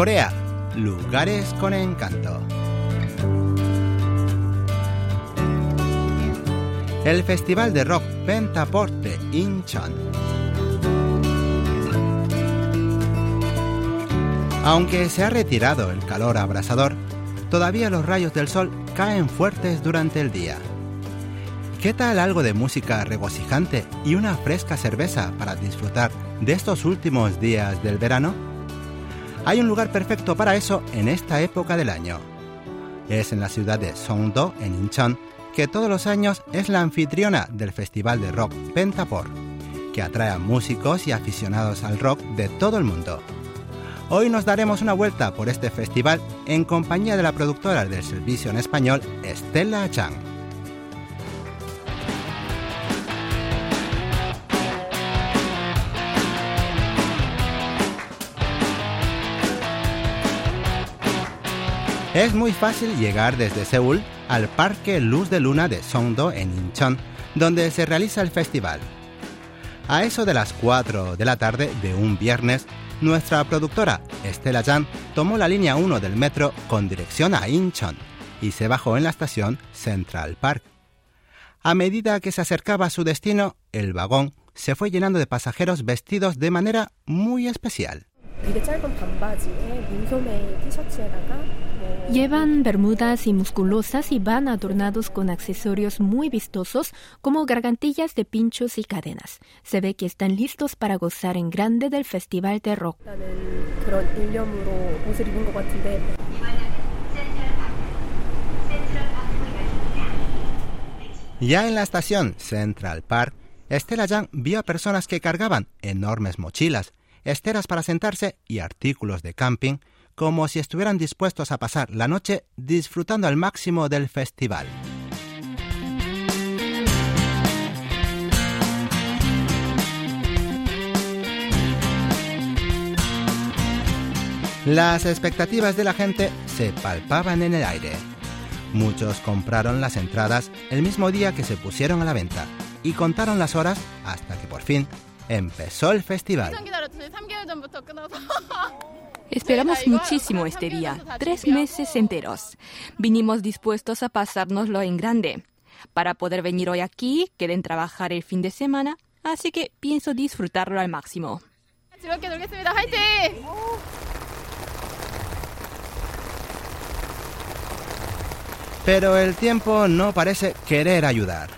Corea, lugares con encanto. El Festival de Rock Pentaport de Incheon. Aunque se ha retirado el calor abrasador, todavía los rayos del sol caen fuertes durante el día. ¿Qué tal algo de música regocijante y una fresca cerveza para disfrutar de estos últimos días del verano? Hay un lugar perfecto para eso en esta época del año. Es en la ciudad de Songdo, en Incheon, que todos los años es la anfitriona del festival de rock Pentapor, que atrae a músicos y aficionados al rock de todo el mundo. Hoy nos daremos una vuelta por este festival en compañía de la productora del servicio en español, Estela Chang. Es muy fácil llegar desde Seúl al Parque Luz de Luna de Songdo en Incheon, donde se realiza el festival. A eso de las 4 de la tarde de un viernes, nuestra productora Estela Jan tomó la línea 1 del metro con dirección a Incheon y se bajó en la estación Central Park. A medida que se acercaba a su destino, el vagón se fue llenando de pasajeros vestidos de manera muy especial. Llevan bermudas y musculosas y van adornados con accesorios muy vistosos como gargantillas de pinchos y cadenas. Se ve que están listos para gozar en grande del festival de rock. Ya en la estación Central Park, Estela Yang vio a personas que cargaban enormes mochilas, esteras para sentarse y artículos de camping como si estuvieran dispuestos a pasar la noche disfrutando al máximo del festival. Las expectativas de la gente se palpaban en el aire. Muchos compraron las entradas el mismo día que se pusieron a la venta y contaron las horas hasta que por fin empezó el festival. Esperamos muchísimo este día, tres meses enteros. Vinimos dispuestos a pasárnoslo en grande. Para poder venir hoy aquí, quieren trabajar el fin de semana, así que pienso disfrutarlo al máximo. Pero el tiempo no parece querer ayudar.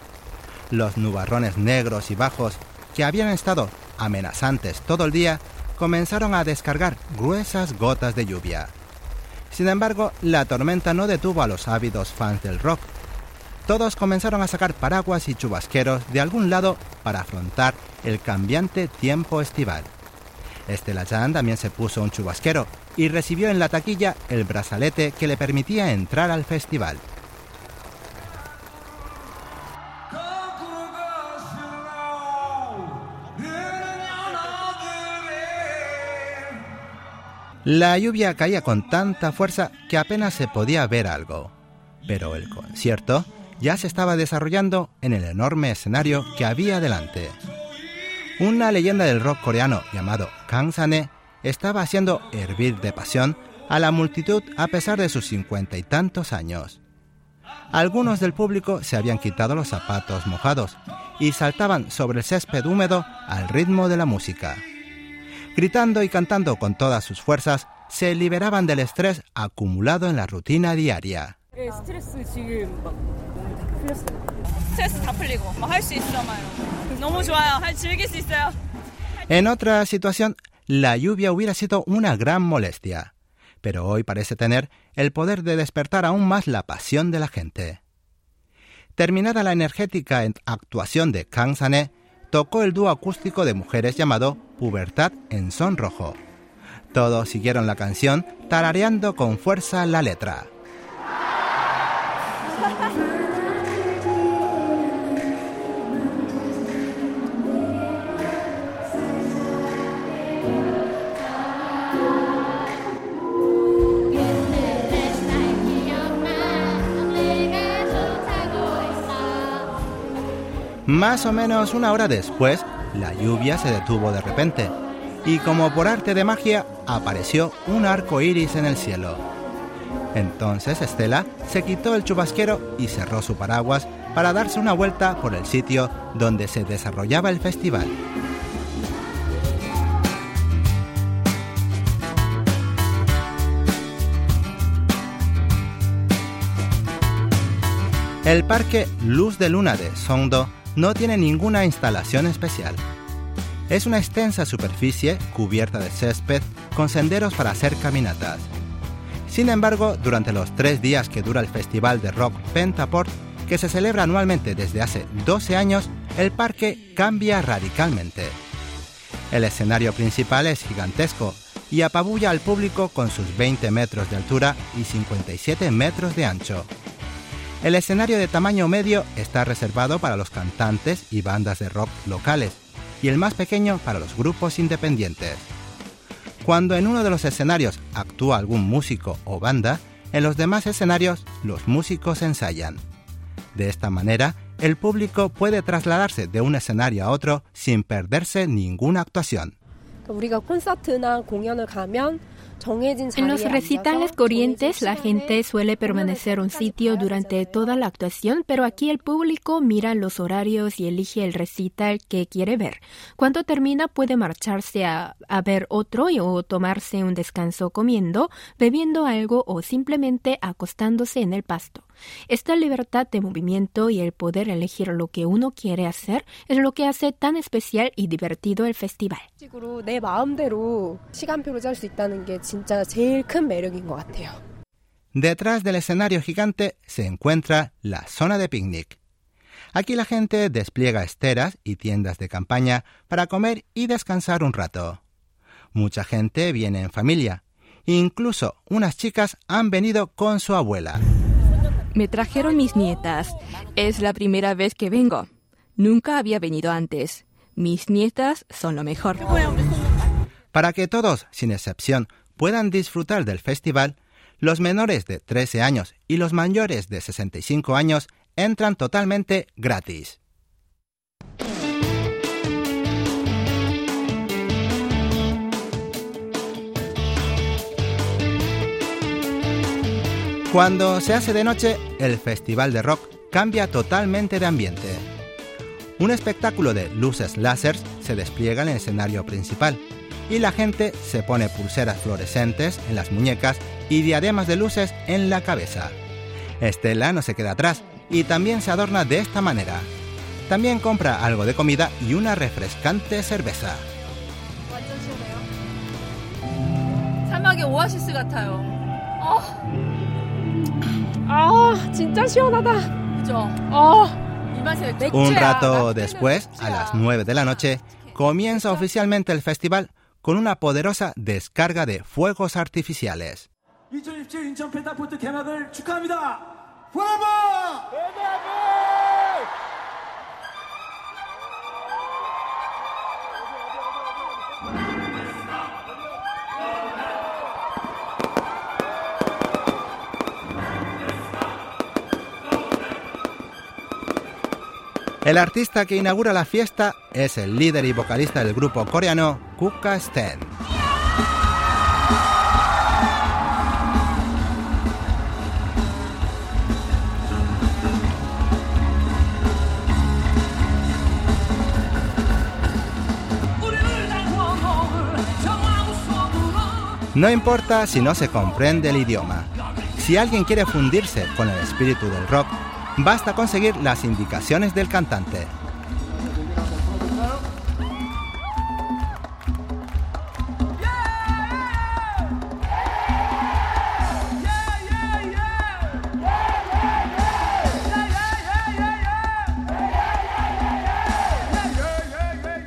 Los nubarrones negros y bajos que habían estado amenazantes todo el día comenzaron a descargar gruesas gotas de lluvia. Sin embargo, la tormenta no detuvo a los ávidos fans del rock. Todos comenzaron a sacar paraguas y chubasqueros de algún lado para afrontar el cambiante tiempo estival. Estela Chan también se puso un chubasquero y recibió en la taquilla el brazalete que le permitía entrar al festival. La lluvia caía con tanta fuerza que apenas se podía ver algo. Pero el concierto ya se estaba desarrollando en el enorme escenario que había delante. Una leyenda del rock coreano llamado Kang Sane estaba haciendo hervir de pasión a la multitud a pesar de sus cincuenta y tantos años. Algunos del público se habían quitado los zapatos mojados y saltaban sobre el césped húmedo al ritmo de la música. Gritando y cantando con todas sus fuerzas, se liberaban del estrés acumulado en la rutina diaria. En otra situación, la lluvia hubiera sido una gran molestia, pero hoy parece tener el poder de despertar aún más la pasión de la gente. Terminada la energética actuación de Kang Sané, tocó el dúo acústico de mujeres llamado Pubertad en Son Rojo. Todos siguieron la canción tarareando con fuerza la letra. Más o menos una hora después, la lluvia se detuvo de repente y como por arte de magia, apareció un arco iris en el cielo. Entonces Estela se quitó el chubasquero y cerró su paraguas para darse una vuelta por el sitio donde se desarrollaba el festival. El parque Luz de Luna de Songdo no tiene ninguna instalación especial. Es una extensa superficie cubierta de césped con senderos para hacer caminatas. Sin embargo, durante los tres días que dura el festival de rock Pentaport, que se celebra anualmente desde hace 12 años, el parque cambia radicalmente. El escenario principal es gigantesco y apabulla al público con sus 20 metros de altura y 57 metros de ancho. El escenario de tamaño medio está reservado para los cantantes y bandas de rock locales y el más pequeño para los grupos independientes. Cuando en uno de los escenarios actúa algún músico o banda, en los demás escenarios los músicos ensayan. De esta manera, el público puede trasladarse de un escenario a otro sin perderse ninguna actuación. En los recitales corrientes la gente suele permanecer un sitio durante toda la actuación, pero aquí el público mira los horarios y elige el recital que quiere ver. Cuando termina puede marcharse a, a ver otro o tomarse un descanso comiendo, bebiendo algo o simplemente acostándose en el pasto. Esta libertad de movimiento y el poder elegir lo que uno quiere hacer es lo que hace tan especial y divertido el festival. Detrás del escenario gigante se encuentra la zona de picnic. Aquí la gente despliega esteras y tiendas de campaña para comer y descansar un rato. Mucha gente viene en familia. Incluso unas chicas han venido con su abuela. Me trajeron mis nietas. Es la primera vez que vengo. Nunca había venido antes. Mis nietas son lo mejor. Para que todos, sin excepción, puedan disfrutar del festival, los menores de 13 años y los mayores de 65 años entran totalmente gratis. Cuando se hace de noche, el festival de rock cambia totalmente de ambiente. Un espectáculo de luces láseres se despliega en el escenario principal y la gente se pone pulseras fluorescentes en las muñecas y diademas de luces en la cabeza. Estela no se queda atrás y también se adorna de esta manera. También compra algo de comida y una refrescante cerveza. Un rato después, a las 9 de la noche, comienza oficialmente el festival con una poderosa descarga de fuegos artificiales. El artista que inaugura la fiesta es el líder y vocalista del grupo coreano Kuka Sten. No importa si no se comprende el idioma. Si alguien quiere fundirse con el espíritu del rock, Basta conseguir las indicaciones del cantante.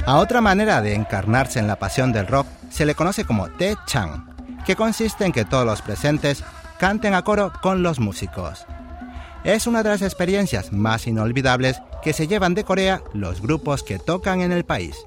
A otra manera de encarnarse en la pasión del rock se le conoce como Te Chang, que consiste en que todos los presentes canten a coro con los músicos. Es una de las experiencias más inolvidables que se llevan de Corea los grupos que tocan en el país.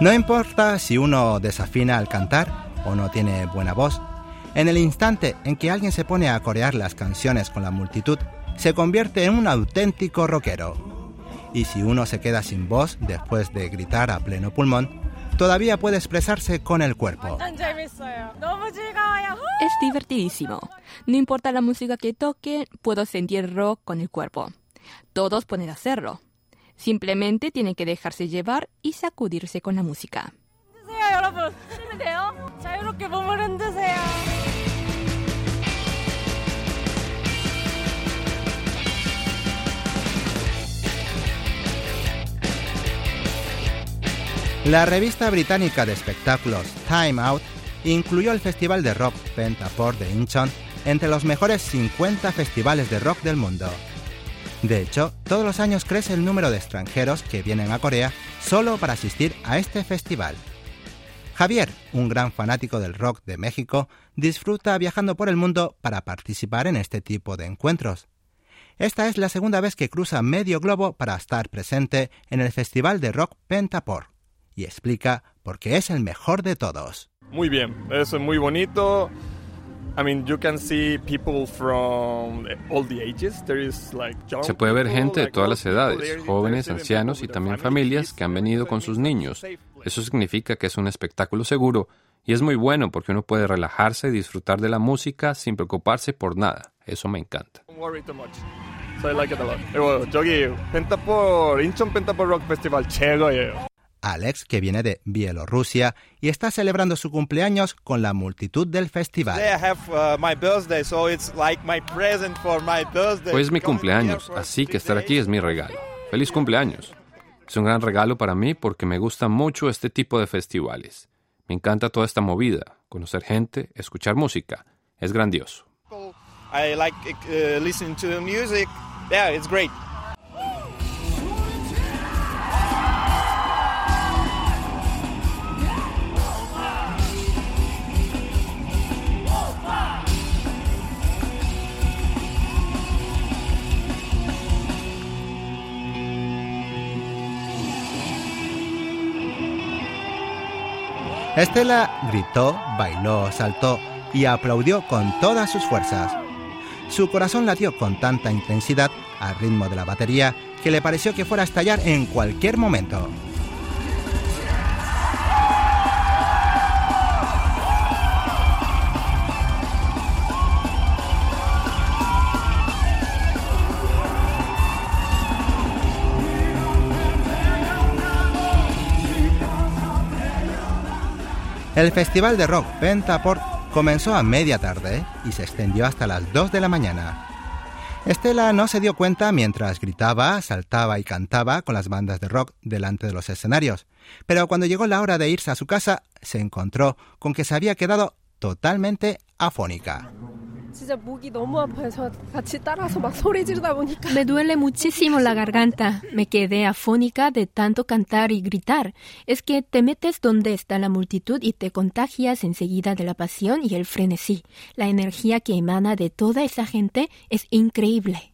No importa si uno desafina al cantar o no tiene buena voz, en el instante en que alguien se pone a corear las canciones con la multitud, se convierte en un auténtico rockero. Y si uno se queda sin voz después de gritar a pleno pulmón, todavía puede expresarse con el cuerpo. Es divertidísimo. No importa la música que toque, puedo sentir rock con el cuerpo. Todos pueden hacerlo. Simplemente tienen que dejarse llevar y sacudirse con la música. La revista británica de espectáculos Time Out incluyó el festival de rock Pentaport de Incheon entre los mejores 50 festivales de rock del mundo. De hecho, todos los años crece el número de extranjeros que vienen a Corea solo para asistir a este festival. Javier, un gran fanático del rock de México, disfruta viajando por el mundo para participar en este tipo de encuentros. Esta es la segunda vez que cruza medio globo para estar presente en el festival de rock Pentaport y explica por qué es el mejor de todos. Muy bien, eso es muy bonito. Se puede ver gente de todas las edades, jóvenes, ancianos y también familias que han venido con sus niños. Eso significa que es un espectáculo seguro y es muy bueno porque uno puede relajarse y disfrutar de la música sin preocuparse por nada. Eso me encanta. Alex, que viene de Bielorrusia y está celebrando su cumpleaños con la multitud del festival. Hoy es mi cumpleaños, así que estar aquí es mi regalo. Feliz cumpleaños. Es un gran regalo para mí porque me gusta mucho este tipo de festivales. Me encanta toda esta movida, conocer gente, escuchar música. Es grandioso. I like uh, listening to music. Yeah, it's great. Estela gritó, bailó, saltó y aplaudió con todas sus fuerzas. Su corazón latió con tanta intensidad al ritmo de la batería que le pareció que fuera a estallar en cualquier momento. El festival de rock Pentaport comenzó a media tarde y se extendió hasta las 2 de la mañana. Estela no se dio cuenta mientras gritaba, saltaba y cantaba con las bandas de rock delante de los escenarios, pero cuando llegó la hora de irse a su casa, se encontró con que se había quedado totalmente afónica. Me duele muchísimo la garganta. Me quedé afónica de tanto cantar y gritar. Es que te metes donde está la multitud y te contagias enseguida de la pasión y el frenesí. La energía que emana de toda esa gente es increíble.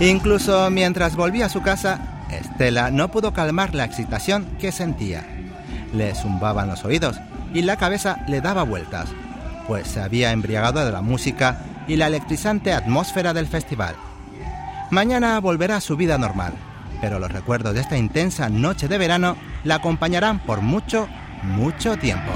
Incluso mientras volvía a su casa, Estela no pudo calmar la excitación que sentía. Le zumbaban los oídos y la cabeza le daba vueltas, pues se había embriagado de la música y la electrizante atmósfera del festival. Mañana volverá a su vida normal, pero los recuerdos de esta intensa noche de verano la acompañarán por mucho, mucho tiempo.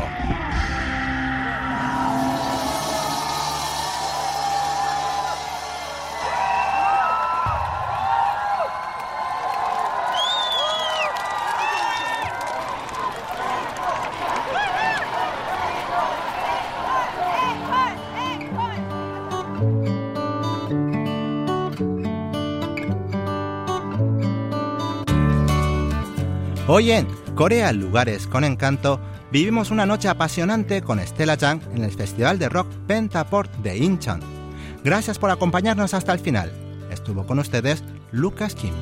Hoy en Corea Lugares con Encanto vivimos una noche apasionante con Stella Chang en el Festival de Rock Pentaport de Incheon. Gracias por acompañarnos hasta el final. Estuvo con ustedes Lucas Kim.